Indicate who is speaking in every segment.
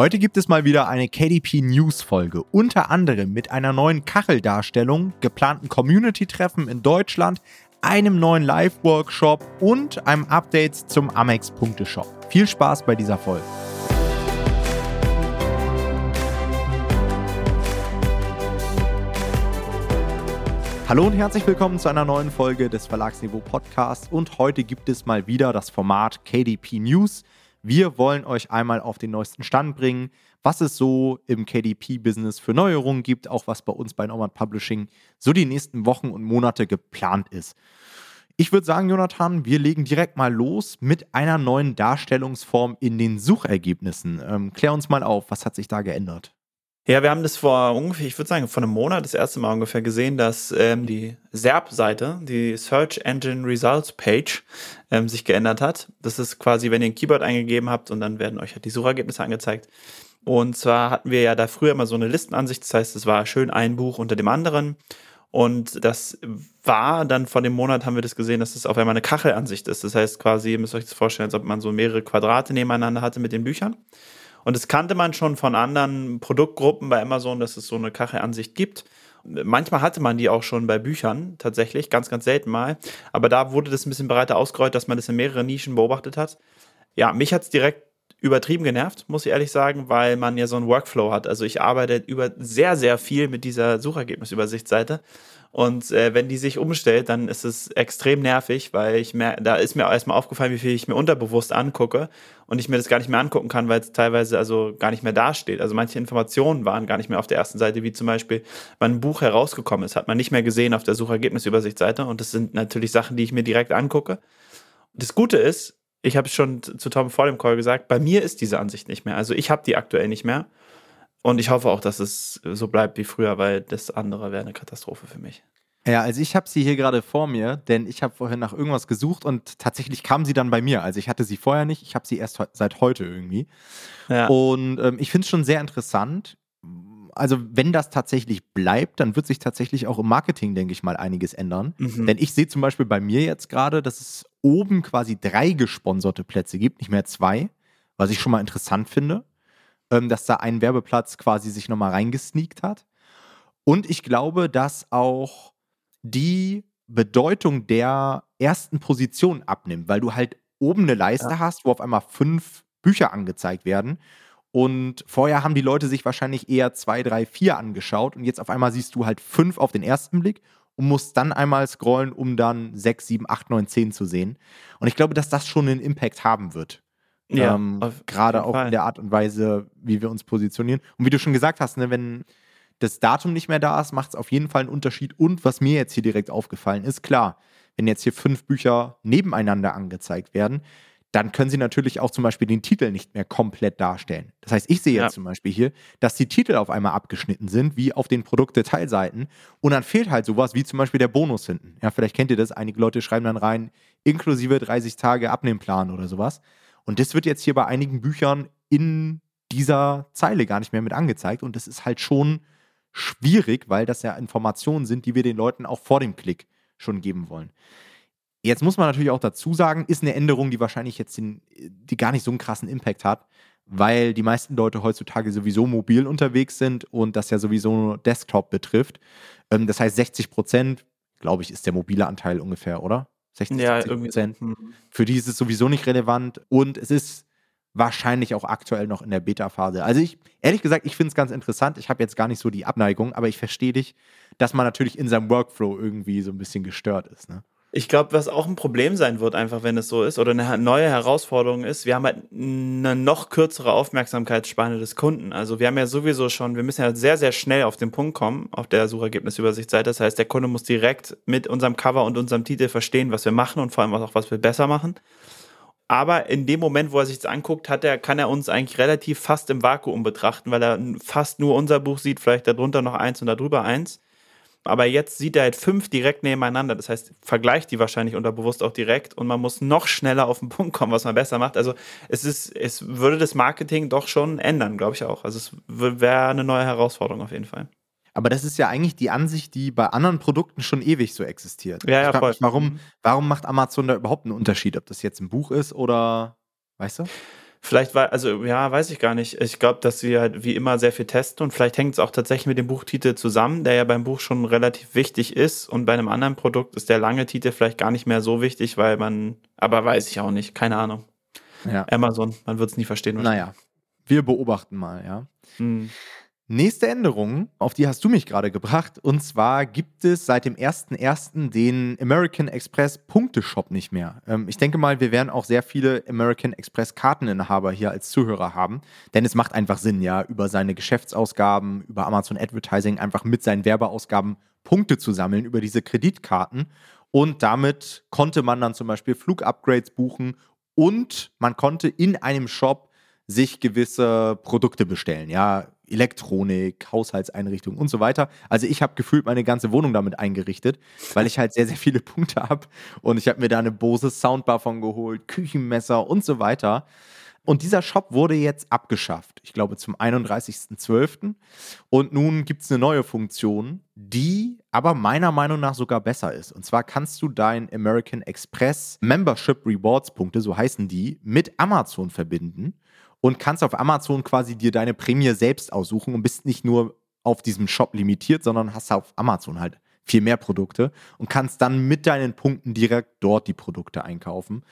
Speaker 1: Heute gibt es mal wieder eine KDP News Folge, unter anderem mit einer neuen Kacheldarstellung, geplanten Community-Treffen in Deutschland, einem neuen Live-Workshop und einem Update zum Amex-Punkte-Shop. Viel Spaß bei dieser Folge. Hallo und herzlich willkommen zu einer neuen Folge des Verlagsniveau Podcasts und heute gibt es mal wieder das Format KDP News. Wir wollen euch einmal auf den neuesten Stand bringen, was es so im KDP-Business für Neuerungen gibt, auch was bei uns bei Nomad Publishing so die nächsten Wochen und Monate geplant ist. Ich würde sagen, Jonathan, wir legen direkt mal los mit einer neuen Darstellungsform in den Suchergebnissen. Ähm, klär uns mal auf, was hat sich da geändert?
Speaker 2: Ja, wir haben das vor ungefähr, ich würde sagen, vor einem Monat das erste Mal ungefähr gesehen, dass ähm, die SERP-Seite, die Search Engine Results Page, ähm, sich geändert hat. Das ist quasi, wenn ihr ein Keyword eingegeben habt und dann werden euch halt die Suchergebnisse angezeigt. Und zwar hatten wir ja da früher immer so eine Listenansicht, das heißt, es war schön ein Buch unter dem anderen. Und das war dann vor dem Monat haben wir das gesehen, dass es das auf einmal eine Kachelansicht ist. Das heißt quasi, ihr müsst euch das vorstellen, als ob man so mehrere Quadrate nebeneinander hatte mit den Büchern. Und das kannte man schon von anderen Produktgruppen bei Amazon, dass es so eine Kachelansicht gibt. Manchmal hatte man die auch schon bei Büchern, tatsächlich, ganz, ganz selten mal. Aber da wurde das ein bisschen breiter ausgerollt, dass man das in mehreren Nischen beobachtet hat. Ja, mich hat es direkt übertrieben genervt, muss ich ehrlich sagen, weil man ja so einen Workflow hat. Also ich arbeite über sehr, sehr viel mit dieser Suchergebnisübersichtsseite und äh, wenn die sich umstellt, dann ist es extrem nervig, weil ich mehr, da ist mir erstmal aufgefallen, wie viel ich mir unterbewusst angucke und ich mir das gar nicht mehr angucken kann, weil es teilweise also gar nicht mehr dasteht. Also manche Informationen waren gar nicht mehr auf der ersten Seite, wie zum Beispiel, wann ein Buch herausgekommen ist, hat man nicht mehr gesehen auf der Suchergebnisübersichtsseite und das sind natürlich Sachen, die ich mir direkt angucke. Das Gute ist, ich habe es schon zu Tom vor dem Call gesagt, bei mir ist diese Ansicht nicht mehr. Also ich habe die aktuell nicht mehr. Und ich hoffe auch, dass es so bleibt wie früher, weil das andere wäre eine Katastrophe für mich.
Speaker 1: Ja, also ich habe sie hier gerade vor mir, denn ich habe vorhin nach irgendwas gesucht und tatsächlich kam sie dann bei mir. Also ich hatte sie vorher nicht, ich habe sie erst seit heute irgendwie. Ja. Und ähm, ich finde es schon sehr interessant. Also wenn das tatsächlich bleibt, dann wird sich tatsächlich auch im Marketing, denke ich mal, einiges ändern. Mhm. Denn ich sehe zum Beispiel bei mir jetzt gerade, dass es oben quasi drei gesponserte Plätze gibt, nicht mehr zwei, was ich schon mal interessant finde ähm, dass da ein Werbeplatz quasi sich nochmal reingesneakt hat. Und ich glaube, dass auch die Bedeutung der ersten Position abnimmt, weil du halt oben eine Leiste ja. hast, wo auf einmal fünf Bücher angezeigt werden. Und vorher haben die Leute sich wahrscheinlich eher zwei, drei, vier angeschaut und jetzt auf einmal siehst du halt fünf auf den ersten Blick und musst dann einmal scrollen, um dann sechs, sieben, acht, neun, zehn zu sehen. Und ich glaube, dass das schon einen Impact haben wird. Ja, ähm, Gerade auch Fall. in der Art und Weise, wie wir uns positionieren. Und wie du schon gesagt hast, ne, wenn das Datum nicht mehr da ist, macht es auf jeden Fall einen Unterschied. Und was mir jetzt hier direkt aufgefallen ist, klar, wenn jetzt hier fünf Bücher nebeneinander angezeigt werden, dann können sie natürlich auch zum Beispiel den Titel nicht mehr komplett darstellen. Das heißt, ich sehe ja. jetzt zum Beispiel hier, dass die Titel auf einmal abgeschnitten sind, wie auf den Produktdetailseiten. Und dann fehlt halt sowas wie zum Beispiel der Bonus hinten. Ja, vielleicht kennt ihr das. Einige Leute schreiben dann rein, inklusive 30 Tage Abnehmplan oder sowas. Und das wird jetzt hier bei einigen Büchern in dieser Zeile gar nicht mehr mit angezeigt. Und das ist halt schon schwierig, weil das ja Informationen sind, die wir den Leuten auch vor dem Klick schon geben wollen. Jetzt muss man natürlich auch dazu sagen, ist eine Änderung, die wahrscheinlich jetzt den, die gar nicht so einen krassen Impact hat, weil die meisten Leute heutzutage sowieso mobil unterwegs sind und das ja sowieso Desktop betrifft. Ähm, das heißt, 60 Prozent, glaube ich, ist der mobile Anteil ungefähr, oder? 60, ja, 70 Prozent. Für die ist es sowieso nicht relevant und es ist wahrscheinlich auch aktuell noch in der Beta-Phase. Also ich, ehrlich gesagt, ich finde es ganz interessant. Ich habe jetzt gar nicht so die Abneigung, aber ich verstehe dich, dass man natürlich in seinem Workflow irgendwie so ein bisschen gestört ist. Ne?
Speaker 2: Ich glaube, was auch ein Problem sein wird, einfach wenn es so ist, oder eine neue Herausforderung ist, wir haben halt eine noch kürzere Aufmerksamkeitsspanne des Kunden. Also wir haben ja sowieso schon, wir müssen ja sehr, sehr schnell auf den Punkt kommen auf der Suchergebnisübersichtsseite. Das heißt, der Kunde muss direkt mit unserem Cover und unserem Titel verstehen, was wir machen und vor allem auch, was wir besser machen. Aber in dem Moment, wo er sich das anguckt, hat er, kann er uns eigentlich relativ fast im Vakuum betrachten, weil er fast nur unser Buch sieht, vielleicht darunter noch eins und darüber eins. Aber jetzt sieht er halt fünf direkt nebeneinander. Das heißt, vergleicht die wahrscheinlich unterbewusst auch direkt und man muss noch schneller auf den Punkt kommen, was man besser macht. Also es ist, es würde das Marketing doch schon ändern, glaube ich auch. Also es wäre eine neue Herausforderung auf jeden Fall.
Speaker 1: Aber das ist ja eigentlich die Ansicht, die bei anderen Produkten schon ewig so existiert.
Speaker 2: Ja, ja, voll. Mich,
Speaker 1: warum, warum macht Amazon da überhaupt einen Unterschied, ob das jetzt ein Buch ist oder, weißt du?
Speaker 2: Vielleicht war, also ja, weiß ich gar nicht. Ich glaube, dass wir halt wie immer sehr viel testen und vielleicht hängt es auch tatsächlich mit dem Buchtitel zusammen, der ja beim Buch schon relativ wichtig ist und bei einem anderen Produkt ist der lange Titel vielleicht gar nicht mehr so wichtig, weil man, aber weiß ich auch nicht, keine Ahnung. Ja. Amazon, man wird es nie verstehen.
Speaker 1: Naja, wir beobachten mal, ja. Hm. Nächste Änderung, auf die hast du mich gerade gebracht. Und zwar gibt es seit dem 01.01. den American Express Punkteshop nicht mehr. Ähm, ich denke mal, wir werden auch sehr viele American Express Karteninhaber hier als Zuhörer haben. Denn es macht einfach Sinn, ja, über seine Geschäftsausgaben, über Amazon Advertising einfach mit seinen Werbeausgaben Punkte zu sammeln, über diese Kreditkarten. Und damit konnte man dann zum Beispiel Flugupgrades buchen und man konnte in einem Shop sich gewisse Produkte bestellen. Ja, Elektronik, Haushaltseinrichtungen und so weiter. Also ich habe gefühlt meine ganze Wohnung damit eingerichtet, weil ich halt sehr, sehr viele Punkte habe. Und ich habe mir da eine Bose Soundbar von geholt, Küchenmesser und so weiter. Und dieser Shop wurde jetzt abgeschafft. Ich glaube zum 31.12. Und nun gibt es eine neue Funktion, die aber meiner Meinung nach sogar besser ist. Und zwar kannst du dein American Express Membership Rewards Punkte, so heißen die, mit Amazon verbinden und kannst auf Amazon quasi dir deine Prämie selbst aussuchen und bist nicht nur auf diesem Shop limitiert, sondern hast auf Amazon halt viel mehr Produkte und kannst dann mit deinen Punkten direkt dort die Produkte einkaufen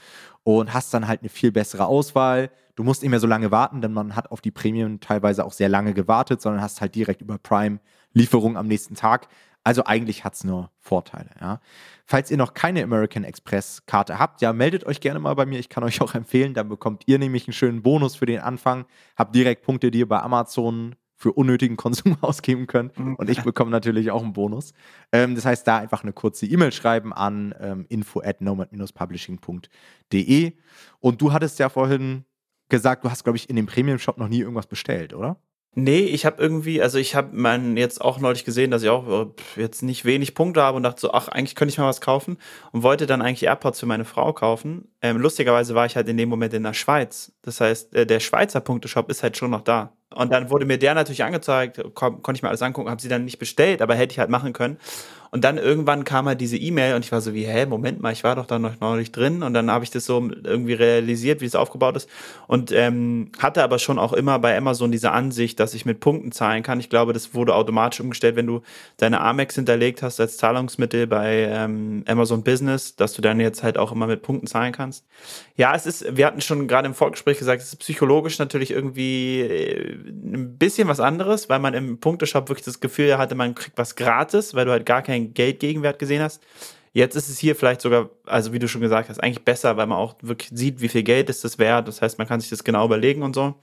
Speaker 1: und hast dann halt eine viel bessere Auswahl. Du musst nicht mehr so lange warten, denn man hat auf die Prämien teilweise auch sehr lange gewartet, sondern hast halt direkt über Prime Lieferung am nächsten Tag. Also eigentlich hat es nur Vorteile. Ja. Falls ihr noch keine American Express Karte habt, ja, meldet euch gerne mal bei mir. Ich kann euch auch empfehlen, dann bekommt ihr nämlich einen schönen Bonus für den Anfang. Habt direkt Punkte, die ihr bei Amazon für unnötigen Konsum ausgeben könnt. Mhm. Und ich bekomme natürlich auch einen Bonus. Ähm, das heißt, da einfach eine kurze E-Mail schreiben an ähm, info at nomad-publishing.de. Und du hattest ja vorhin gesagt, du hast, glaube ich, in dem Premium-Shop noch nie irgendwas bestellt, oder?
Speaker 2: Nee, ich habe irgendwie, also ich habe man jetzt auch neulich gesehen, dass ich auch äh, jetzt nicht wenig Punkte habe und dachte so, ach, eigentlich könnte ich mal was kaufen und wollte dann eigentlich AirPods für meine Frau kaufen. Ähm, lustigerweise war ich halt in dem Moment in der Schweiz. Das heißt, äh, der Schweizer Punkteshop ist halt schon noch da. Und dann wurde mir der natürlich angezeigt, konnte ich mir alles angucken, habe sie dann nicht bestellt, aber hätte ich halt machen können. Und dann irgendwann kam halt diese E-Mail und ich war so wie, hä, Moment mal, ich war doch da noch neulich drin. Und dann habe ich das so irgendwie realisiert, wie es aufgebaut ist. Und ähm, hatte aber schon auch immer bei Amazon diese Ansicht, dass ich mit Punkten zahlen kann. Ich glaube, das wurde automatisch umgestellt, wenn du deine Amex hinterlegt hast als Zahlungsmittel bei ähm, Amazon Business, dass du dann jetzt halt auch immer mit Punkten zahlen kannst. Ja, es ist, wir hatten schon gerade im Vorgespräch gesagt, es ist psychologisch natürlich irgendwie äh, ein bisschen was anderes, weil man im Punkteshop wirklich das Gefühl hatte, man kriegt was gratis, weil du halt gar keinen Geldgegenwert gesehen hast. Jetzt ist es hier vielleicht sogar, also wie du schon gesagt hast, eigentlich besser, weil man auch wirklich sieht, wie viel Geld ist das wert. Das heißt, man kann sich das genau überlegen und so.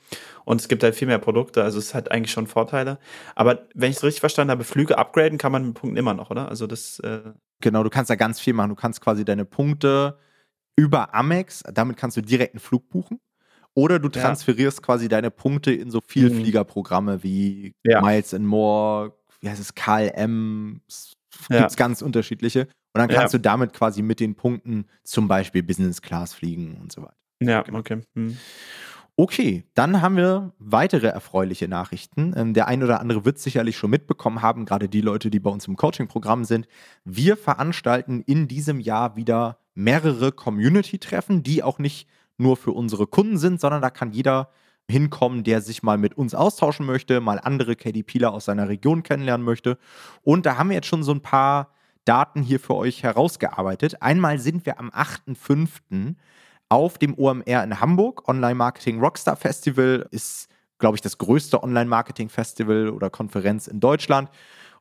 Speaker 2: Und es gibt halt viel mehr Produkte, also es hat eigentlich schon Vorteile. Aber wenn ich es richtig verstanden habe, Flüge upgraden kann man mit Punkten immer noch, oder? Also das. Äh
Speaker 1: genau, du kannst da ganz viel machen. Du kannst quasi deine Punkte über Amex, damit kannst du direkt einen Flug buchen. Oder du transferierst ja. quasi deine Punkte in so Vielfliegerprogramme wie ja. Miles and More, wie heißt es, KLM, ja. gibt es ganz unterschiedliche. Und dann kannst du damit quasi mit den Punkten zum Beispiel Business Class fliegen und so weiter.
Speaker 2: Ja, genau. okay. Hm.
Speaker 1: Okay, dann haben wir weitere erfreuliche Nachrichten. Ähm, der ein oder andere wird sicherlich schon mitbekommen haben, gerade die Leute, die bei uns im Coaching-Programm sind. Wir veranstalten in diesem Jahr wieder mehrere Community-Treffen, die auch nicht nur für unsere Kunden sind, sondern da kann jeder hinkommen, der sich mal mit uns austauschen möchte, mal andere KDPler aus seiner Region kennenlernen möchte. Und da haben wir jetzt schon so ein paar Daten hier für euch herausgearbeitet. Einmal sind wir am 8.5. auf dem OMR in Hamburg. Online Marketing Rockstar Festival ist, glaube ich, das größte Online Marketing Festival oder Konferenz in Deutschland.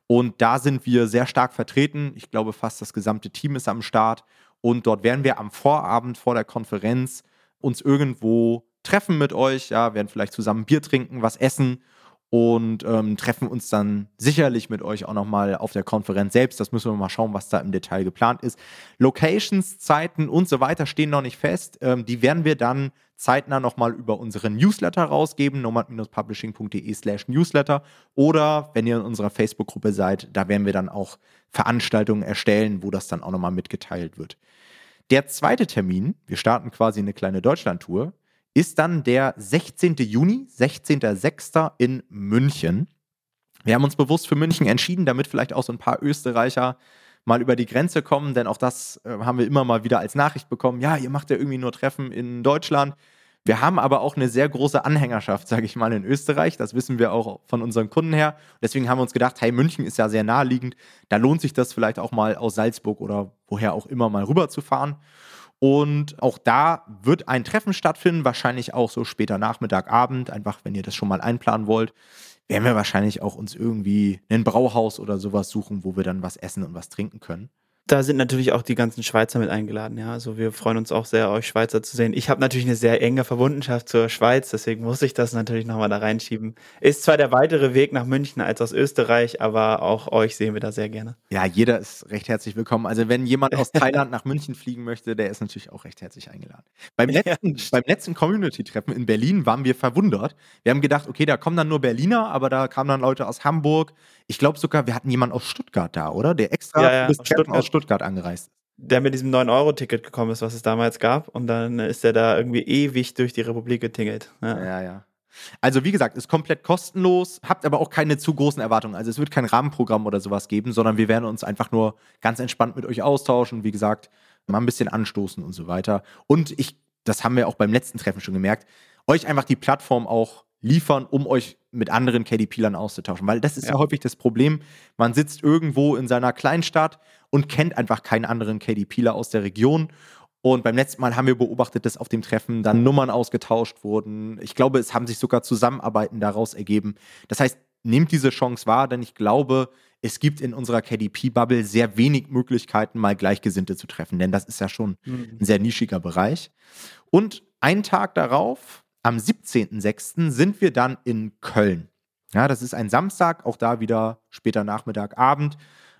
Speaker 1: Und da sind wir sehr stark vertreten. Ich glaube, fast das gesamte Team ist am Start. Und dort werden wir am Vorabend vor der Konferenz uns irgendwo treffen mit euch, ja, werden vielleicht zusammen Bier trinken, was essen und ähm, treffen uns dann sicherlich mit euch auch nochmal auf der Konferenz selbst. Das müssen wir mal schauen, was da im Detail geplant ist. Locations, Zeiten und so weiter stehen noch nicht fest. Ähm, die werden wir dann zeitnah nochmal über unseren Newsletter rausgeben, nomad-publishing.de slash Newsletter. Oder wenn ihr in unserer Facebook-Gruppe seid, da werden wir dann auch Veranstaltungen erstellen, wo das dann auch nochmal mitgeteilt wird. Der zweite Termin, wir starten quasi eine kleine Deutschland-Tour, ist dann der 16. Juni, 16.06. in München. Wir haben uns bewusst für München entschieden, damit vielleicht auch so ein paar Österreicher mal über die Grenze kommen, denn auch das äh, haben wir immer mal wieder als Nachricht bekommen. Ja, ihr macht ja irgendwie nur Treffen in Deutschland. Wir haben aber auch eine sehr große Anhängerschaft, sage ich mal, in Österreich. Das wissen wir auch von unseren Kunden her. Deswegen haben wir uns gedacht, hey, München ist ja sehr naheliegend. Da lohnt sich das vielleicht auch mal aus Salzburg oder woher auch immer mal rüber zu fahren. Und auch da wird ein Treffen stattfinden, wahrscheinlich auch so später Nachmittag, Abend, einfach wenn ihr das schon mal einplanen wollt werden wir wahrscheinlich auch uns irgendwie ein Brauhaus oder sowas suchen, wo wir dann was essen und was trinken können.
Speaker 2: Da sind natürlich auch die ganzen Schweizer mit eingeladen, ja. Also wir freuen uns auch sehr, euch Schweizer zu sehen. Ich habe natürlich eine sehr enge Verbundenschaft zur Schweiz, deswegen muss ich das natürlich nochmal da reinschieben. Ist zwar der weitere Weg nach München als aus Österreich, aber auch euch sehen wir da sehr gerne.
Speaker 1: Ja, jeder ist recht herzlich willkommen. Also wenn jemand aus Thailand nach München fliegen möchte, der ist natürlich auch recht herzlich eingeladen. Beim letzten, ja. letzten Community-Treffen in Berlin waren wir verwundert. Wir haben gedacht, okay, da kommen dann nur Berliner, aber da kamen dann Leute aus Hamburg. Ich glaube sogar, wir hatten jemanden aus Stuttgart da, oder? Der extra
Speaker 2: ja, ja, aus
Speaker 1: Stuttgart. aus Stuttgart angereist ist.
Speaker 2: Der mit diesem 9-Euro-Ticket gekommen ist, was es damals gab. Und dann ist er da irgendwie ewig durch die Republik getingelt.
Speaker 1: Ja, ja. ja. Also wie gesagt, ist komplett kostenlos, habt aber auch keine zu großen Erwartungen. Also es wird kein Rahmenprogramm oder sowas geben, sondern wir werden uns einfach nur ganz entspannt mit euch austauschen. Wie gesagt, mal ein bisschen anstoßen und so weiter. Und ich, das haben wir auch beim letzten Treffen schon gemerkt, euch einfach die Plattform auch liefern, um euch mit anderen KDP-Lern auszutauschen. Weil das ist ja. ja. häufig das Problem. Man sitzt irgendwo in seiner Kleinstadt und kennt einfach keinen anderen KDPler aus der Region. Und beim letzten Mal haben wir beobachtet, dass auf dem Treffen dann Nummern ausgetauscht wurden. Ich glaube, es haben sich sogar Zusammenarbeiten daraus ergeben. Das heißt, nehmt diese Chance wahr, denn ich glaube, es gibt in unserer KDP-Bubble sehr wenig Möglichkeiten, mal Gleichgesinnte zu treffen, denn das ist ja schon mhm. ein sehr nischiger Bereich. Und einen Tag darauf, am 17.06. sind wir dann in Köln. Ja, das ist ein Samstag, auch da wieder später Nachmittag, Abend.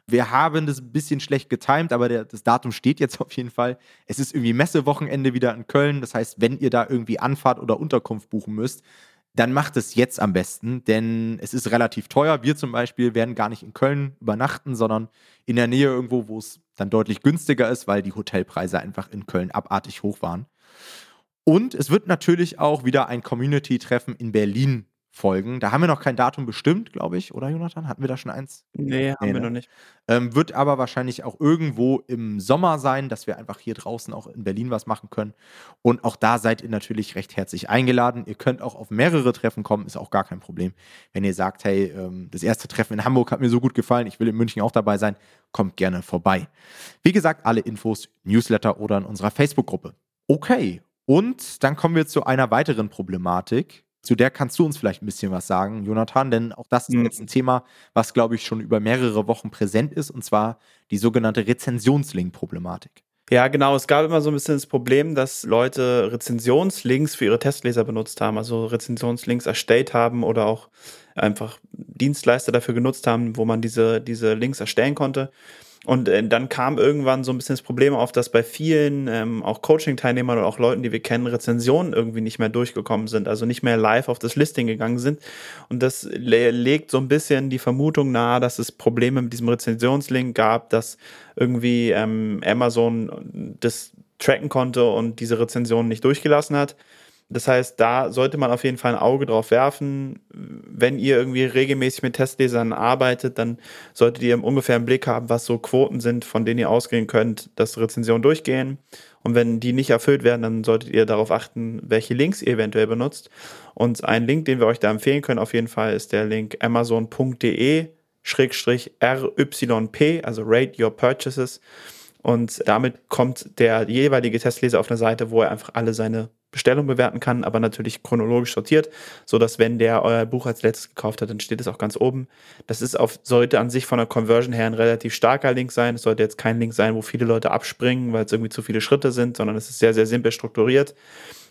Speaker 1: Wir haben das ein bisschen schlecht getimt, aber der, das Datum steht jetzt auf jeden Fall. Es ist irgendwie Messewochenende wieder in Köln. Das heißt, wenn ihr da irgendwie Anfahrt oder Unterkunft buchen müsst, dann macht es jetzt am besten, denn es ist relativ teuer. Wir zum Beispiel werden gar nicht in Köln übernachten, sondern in der Nähe irgendwo, wo es dann deutlich günstiger ist, weil die Hotelpreise einfach in Köln abartig hoch waren. Und es wird natürlich auch wieder ein Community-Treffen in Berlin folgen. Da haben wir noch kein Datum bestimmt, glaube ich, oder Jonathan? Hatten wir da schon eins?
Speaker 2: Nee, haben nee, wir ne? noch nicht.
Speaker 1: Ähm, wird aber wahrscheinlich auch irgendwo im Sommer sein, dass wir einfach hier draußen auch in Berlin was machen können. Und auch da seid ihr natürlich recht herzlich eingeladen. Ihr könnt auch auf mehrere Treffen kommen, ist auch gar kein Problem. Wenn ihr sagt, hey, ähm, das erste Treffen in Hamburg hat mir so gut gefallen, ich will in München auch dabei sein, kommt gerne vorbei. Wie gesagt, alle Infos, Newsletter oder in unserer Facebook-Gruppe. Okay, und dann kommen wir zu einer weiteren Problematik. Zu der kannst du uns vielleicht ein bisschen was sagen, Jonathan, denn auch das ist mhm. jetzt ein Thema, was, glaube ich, schon über mehrere Wochen präsent ist, und zwar die sogenannte Rezensionslink-Problematik.
Speaker 2: Ja, genau. Es gab immer so ein bisschen das Problem, dass Leute Rezensionslinks für ihre Testleser benutzt haben, also Rezensionslinks erstellt haben oder auch einfach Dienstleister dafür genutzt haben, wo man diese, diese Links erstellen konnte. Und äh, dann kam irgendwann so ein bisschen das Problem auf, dass bei vielen, ähm, auch Coaching-Teilnehmern oder auch Leuten, die wir kennen, Rezensionen irgendwie nicht mehr durchgekommen sind, also nicht mehr live auf das Listing gegangen sind. Und das le legt so ein bisschen die Vermutung nahe, dass es Probleme mit diesem Rezensionslink gab, dass irgendwie ähm, Amazon das tracken konnte und diese Rezensionen nicht durchgelassen hat. Das heißt, da sollte man auf jeden Fall ein Auge drauf werfen. Wenn ihr irgendwie regelmäßig mit Testlesern arbeitet, dann solltet ihr ungefähr einen Blick haben, was so Quoten sind, von denen ihr ausgehen könnt, dass Rezensionen durchgehen. Und wenn die nicht erfüllt werden, dann solltet ihr darauf achten, welche Links ihr eventuell benutzt. Und ein Link, den wir euch da empfehlen können, auf jeden Fall ist der Link amazon.de RYP, also Rate Your Purchases. Und damit kommt der jeweilige Testleser auf eine Seite, wo er einfach alle seine Bestellung bewerten kann, aber natürlich chronologisch sortiert, sodass wenn der euer Buch als letztes gekauft hat, dann steht es auch ganz oben. Das ist auf, sollte an sich von der Conversion her ein relativ starker Link sein. Es sollte jetzt kein Link sein, wo viele Leute abspringen, weil es irgendwie zu viele Schritte sind, sondern es ist sehr, sehr simpel strukturiert.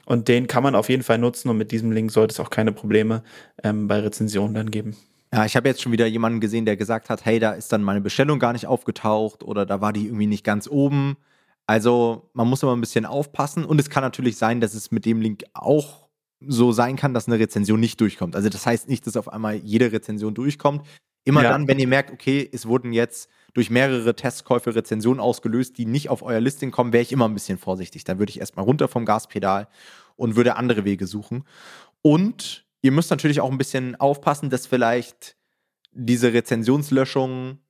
Speaker 2: Und den kann man auf jeden Fall nutzen und mit diesem Link sollte es auch keine Probleme ähm, bei Rezensionen dann geben.
Speaker 1: Ja, ich habe jetzt schon wieder jemanden gesehen, der gesagt hat, hey, da ist dann meine Bestellung gar nicht aufgetaucht oder da war die irgendwie nicht ganz oben. Also man muss immer ein bisschen aufpassen und es kann natürlich sein, dass es mit dem Link auch so sein kann, dass eine Rezension nicht durchkommt. Also das heißt nicht, dass auf einmal jede Rezension durchkommt. Immer ja. dann, wenn ihr merkt, okay, es wurden jetzt durch mehrere Testkäufe Rezensionen ausgelöst, die nicht auf euer Listing kommen, wäre ich immer ein bisschen vorsichtig. Dann würde ich erstmal runter vom Gaspedal und würde andere Wege suchen. Und ihr müsst natürlich auch ein bisschen aufpassen, dass vielleicht diese Rezensionslöschungen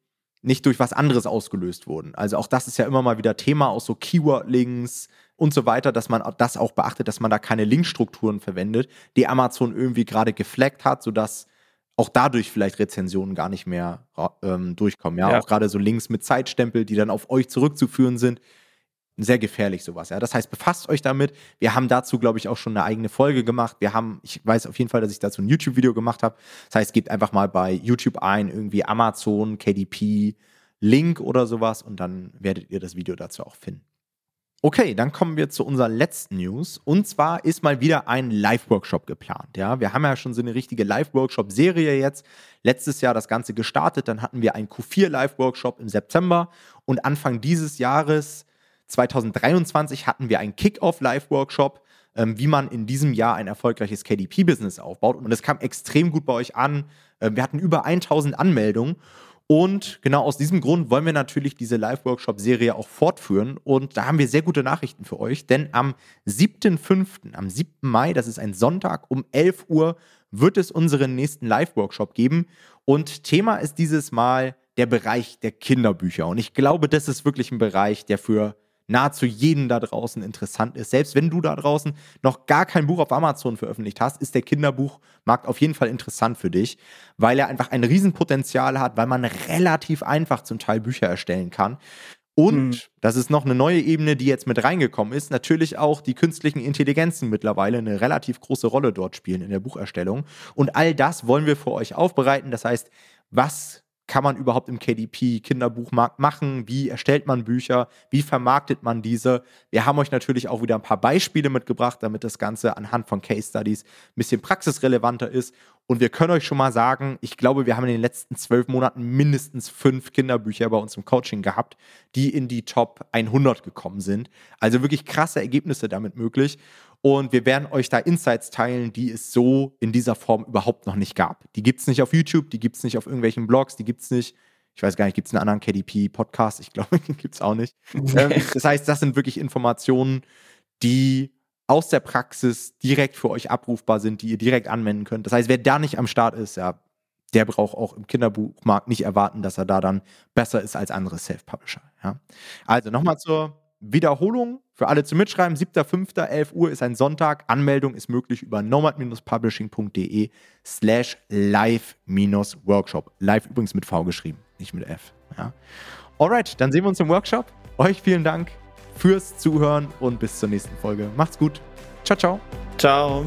Speaker 1: nicht durch was anderes ausgelöst wurden. Also auch das ist ja immer mal wieder Thema aus so Keyword-Links und so weiter, dass man das auch beachtet, dass man da keine Linkstrukturen verwendet, die Amazon irgendwie gerade gefleckt hat, sodass auch dadurch vielleicht Rezensionen gar nicht mehr ähm, durchkommen. Ja, ja. auch gerade so Links mit Zeitstempel, die dann auf euch zurückzuführen sind. Sehr gefährlich sowas. Ja, das heißt, befasst euch damit. Wir haben dazu, glaube ich, auch schon eine eigene Folge gemacht. Wir haben, ich weiß auf jeden Fall, dass ich dazu ein YouTube-Video gemacht habe. Das heißt, gebt einfach mal bei YouTube ein, irgendwie Amazon, KDP, Link oder sowas und dann werdet ihr das Video dazu auch finden. Okay, dann kommen wir zu unserer letzten News. Und zwar ist mal wieder ein Live-Workshop geplant. Ja, wir haben ja schon so eine richtige Live-Workshop-Serie jetzt. Letztes Jahr das Ganze gestartet. Dann hatten wir einen Q4 Live-Workshop im September. Und Anfang dieses Jahres, 2023, hatten wir einen Kick-Off Live-Workshop, ähm, wie man in diesem Jahr ein erfolgreiches KDP-Business aufbaut. Und es kam extrem gut bei euch an. Ähm, wir hatten über 1000 Anmeldungen. Und genau aus diesem Grund wollen wir natürlich diese Live-Workshop-Serie auch fortführen. Und da haben wir sehr gute Nachrichten für euch, denn am 7.5., am 7. Mai, das ist ein Sonntag, um 11 Uhr wird es unseren nächsten Live-Workshop geben. Und Thema ist dieses Mal der Bereich der Kinderbücher. Und ich glaube, das ist wirklich ein Bereich, der für nahezu jeden da draußen interessant ist. Selbst wenn du da draußen noch gar kein Buch auf Amazon veröffentlicht hast, ist der Kinderbuchmarkt auf jeden Fall interessant für dich, weil er einfach ein Riesenpotenzial hat, weil man relativ einfach zum Teil Bücher erstellen kann. Und mhm. das ist noch eine neue Ebene, die jetzt mit reingekommen ist. Natürlich auch die künstlichen Intelligenzen mittlerweile eine relativ große Rolle dort spielen in der Bucherstellung. Und all das wollen wir für euch aufbereiten. Das heißt, was kann man überhaupt im KDP-Kinderbuchmarkt machen? Wie erstellt man Bücher? Wie vermarktet man diese? Wir haben euch natürlich auch wieder ein paar Beispiele mitgebracht, damit das Ganze anhand von Case Studies ein bisschen praxisrelevanter ist. Und wir können euch schon mal sagen, ich glaube, wir haben in den letzten zwölf Monaten mindestens fünf Kinderbücher bei uns im Coaching gehabt, die in die Top 100 gekommen sind. Also wirklich krasse Ergebnisse damit möglich. Und wir werden euch da Insights teilen, die es so in dieser Form überhaupt noch nicht gab. Die gibt es nicht auf YouTube, die gibt es nicht auf irgendwelchen Blogs, die gibt es nicht. Ich weiß gar nicht, gibt es einen anderen KDP-Podcast? Ich glaube, den gibt es auch nicht. ähm, das heißt, das sind wirklich Informationen, die aus der Praxis direkt für euch abrufbar sind, die ihr direkt anwenden könnt. Das heißt, wer da nicht am Start ist, ja, der braucht auch im Kinderbuchmarkt nicht erwarten, dass er da dann besser ist als andere Self-Publisher. Ja. Also nochmal zur Wiederholung für alle zum Mitschreiben. 7.5.11 Uhr ist ein Sonntag. Anmeldung ist möglich über nomad-publishing.de slash live-workshop. Live übrigens mit V geschrieben, nicht mit F. Ja. Alright, dann sehen wir uns im Workshop. Euch vielen Dank fürs Zuhören und bis zur nächsten Folge. Macht's gut. Ciao, ciao.
Speaker 2: Ciao.